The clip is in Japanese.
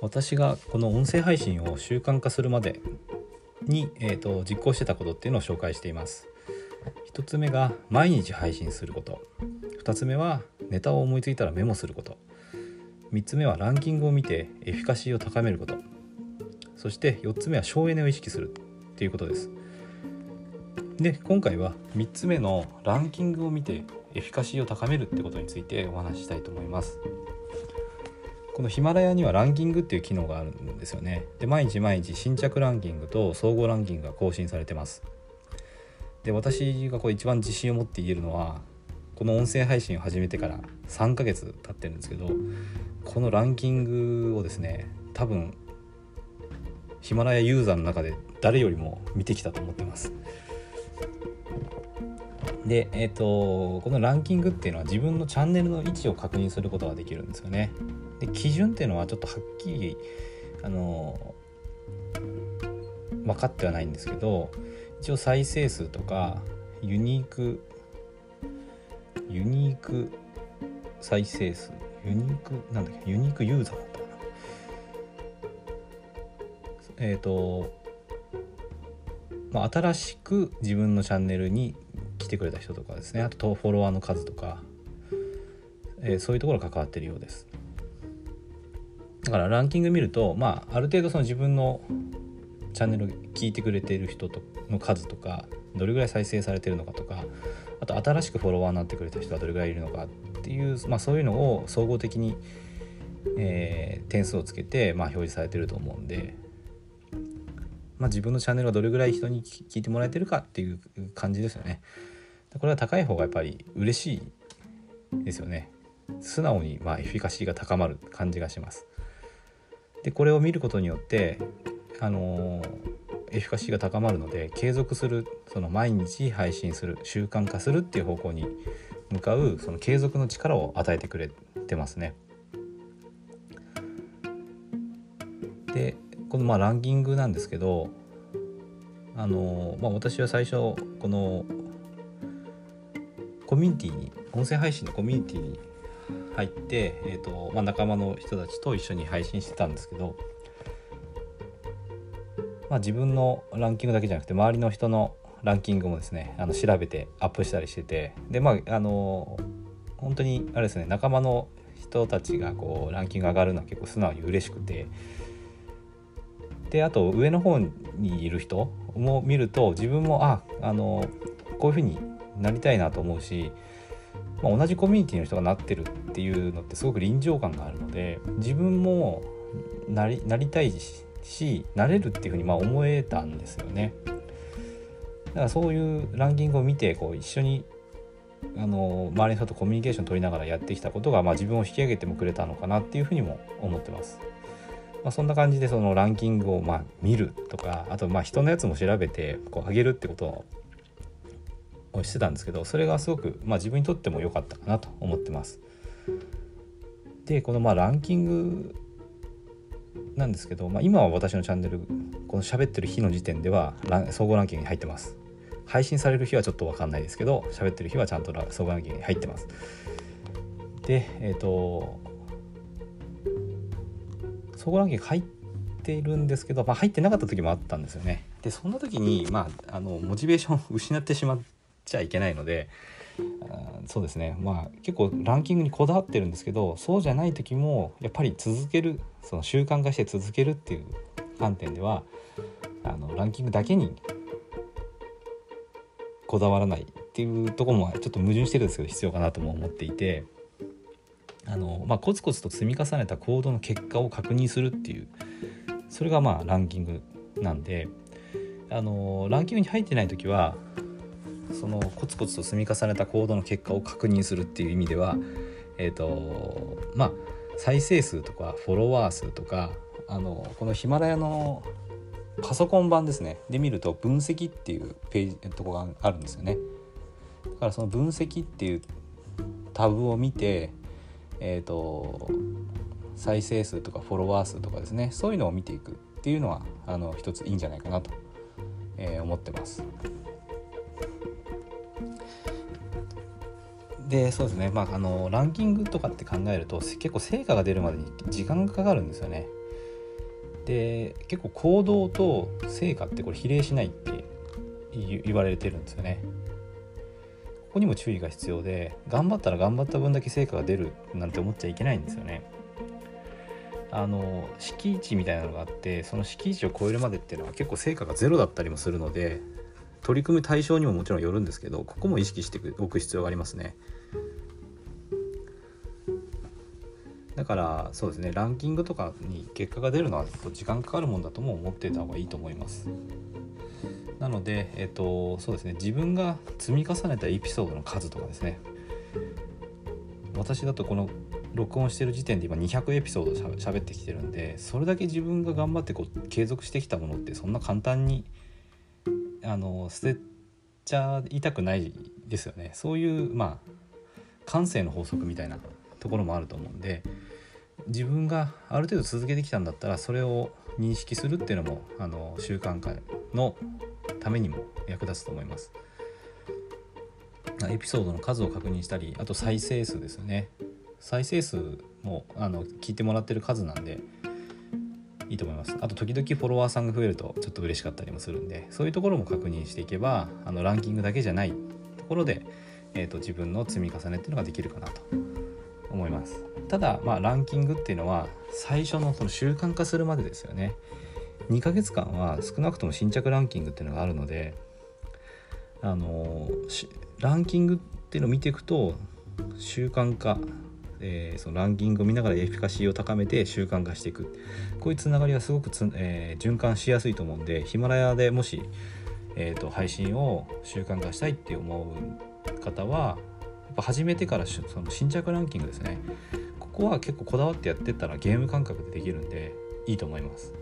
私がこの音声配信を習慣化するまでに、えーと、実行してたことっていうのを紹介しています。1つ目が毎日配信すること。2つ目はネタを思いついたらメモすること。3つ目はランキングを見てエフィカシーを高めること。そして4つ目は省エネを意識する。っていうことです。で今回は3つ目のランキングを見てエフィカシーを高めるってことについてお話ししたいと思います。このヒマラヤにはランキングっていう機能があるんですよね。で毎日毎日新着ランキングと総合ランキングが更新されてます。で私がこれ一番自信を持って言えるのはこの音声配信を始めてから3ヶ月経ってるんですけどこのランキングをですね多分ヒマラヤユーザーの中で誰よりも見てきたと思ってます。で、えーと、このランキングっていうのは自分のチャンネルの位置を確認することができるんですよね。で基準っていうのはちょっとはっきりあの分かってはないんですけど一応再生数とかユニークユニーク再生数ユニークなんだっけユニークユーザーだったかな。えっ、ー、とまあ、新しく自分のチャンネルに来てくれた人とかですね。あとフォロワーの数とか、えー、そういうところが関わってるようです。だからランキング見るとまあある程度その自分のチャンネルを聞いてくれている人との数とかどれぐらい再生されてるのかとかあと新しくフォロワーになってくれた人がどれぐらいいるのかっていう、まあ、そういうのを総合的に、えー、点数をつけて、まあ、表示されてると思うんでまあ、自分のチャンネルがどれぐらい人に聞いてもらえてるかっていう感じですよね。これは高い方がやっぱり嬉しいですよね。素直にまあエフィカシーが高まる感じがします。でこれを見ることによってあのエフィカシーが高まるので継続するその毎日配信する習慣化するっていう方向に向かうその継続の力を与えてくれてますね。でこのまあランキングなんですけどあの、まあ、私は最初このコミュニティに音声配信のコミュニティに入って、えーとまあ、仲間の人たちと一緒に配信してたんですけど、まあ、自分のランキングだけじゃなくて周りの人のランキングもですねあの調べてアップしたりしててでまああの本当にあれですね仲間の人たちがこうランキング上がるのは結構素直に嬉しくてであと上の方にいる人も見ると自分もああのこういうふうになりたいなと思うし、まあ、同じコミュニティの人がなってるっていうのってすごく臨場感があるので自分もなりなりたいしなれるっていうふうにまあ思えたんですよね。だからそういうランキングを見てこう一緒にあの周りの人とコミュニケーション取りながらやってきたことが、まあ、自分を引き上げてもくれたのかなっていうふうにも思ってます。まあ、そんな感じでそのランキングをま見るとかあとまあ人のやつも調べてこう上げるってことをしてたんですけどそれがすごくまあ自分にとっても良かったかなと思ってます。でこのまあランキングなんですけど、まあ、今は私のチャンネルこの喋ってる日の時点では総合ランキングに入ってます。配信される日はちょっと分かんないですけど喋ってる日はちゃんと総合ランキングに入ってます。でえっ、ー、と総合ランキング入っているんですけど、まあ、入ってなかった時もあったんですよね。でそんな時に、まあ、あのモチベーションを失ってしまっちゃいけないのであそうですね。まあ結構ランキングにこだわってるんですけどそうじゃない時もやっぱり続けるその習慣化して続けるっていう観点ではあのランキングだけにこだわらないっていうとこもちょっと矛盾してるんですけど必要かなとも思っていてあの、まあ、コツコツと積み重ねた行動の結果を確認するっていうそれがまあランキングなんであのランキングに入ってない時はそのコツコツと積み重ねた行動の結果を確認するっていう意味ではえっ、ー、とまあ再生数とかフォロワー数とかあのこのヒマラヤのパソコン版ですね。で見ると分析っていうページとこがあるんですよね。だからその分析っていうタブを見てえーと、再生数とかフォロワー数とかですね。そういうのを見ていくっていうのはあの一ついいんじゃないかなと、えー、思ってます。でそうですねまああのランキングとかって考えると結構成果が出るまでに時間がかかるんですよね。で結構行動と成果ってこれ比例しないって言われてるんですよね。ここにも注意が必要で頑張ったら頑張った分だけ成果が出るなんて思っちゃいけないんですよね。あの敷地みたいなのがあってその敷地を超えるまでっていうのは結構成果がゼロだったりもするので取り組む対象にももちろんよるんですけどここも意識しておく必要がありますね。だからそうですねランキングとかに結果が出るのは時間かかるもんだとも思ってた方がいいと思いますなのでえっとそうですね自分が積み重ねたエピソードの数とかですね私だとこの録音してる時点で今200エピソードしゃべってきてるんでそれだけ自分が頑張ってこう継続してきたものってそんな簡単にあの捨てちゃいたくないですよねそういうまあ感性の法則みたいなところもあると思うんで自分がある程度続けてきたんだったらそれを認識するっていうのもあの習慣化のためにも役立つと思います。エピソードの数を確認したりあと再生数ですよね再生数もあの聞いてもらってる数なんでいいと思います。あと時々フォロワーさんが増えるとちょっと嬉しかったりもするんでそういうところも確認していけばあのランキングだけじゃないところで、えーと、自分の積み重ねっていうのができるかなと。思います。ただまあランキングっていうのは最初のその習慣化するまでですよね。2ヶ月間は少なくとも新着ランキングっていうのがあるのであのランキングっていうのを見ていくと習慣化、えー、そのランキングを見ながらエフィカシーを高めて習慣化していくこういうつながりがすごくつ、えー、循環しやすいと思うんでヒマラヤでもし、えーと、配信を習慣化したいって思う方はやっぱ始めてからその新着ランキングですねここは結構こだわってやってったらゲーム感覚でできるんでいいと思います。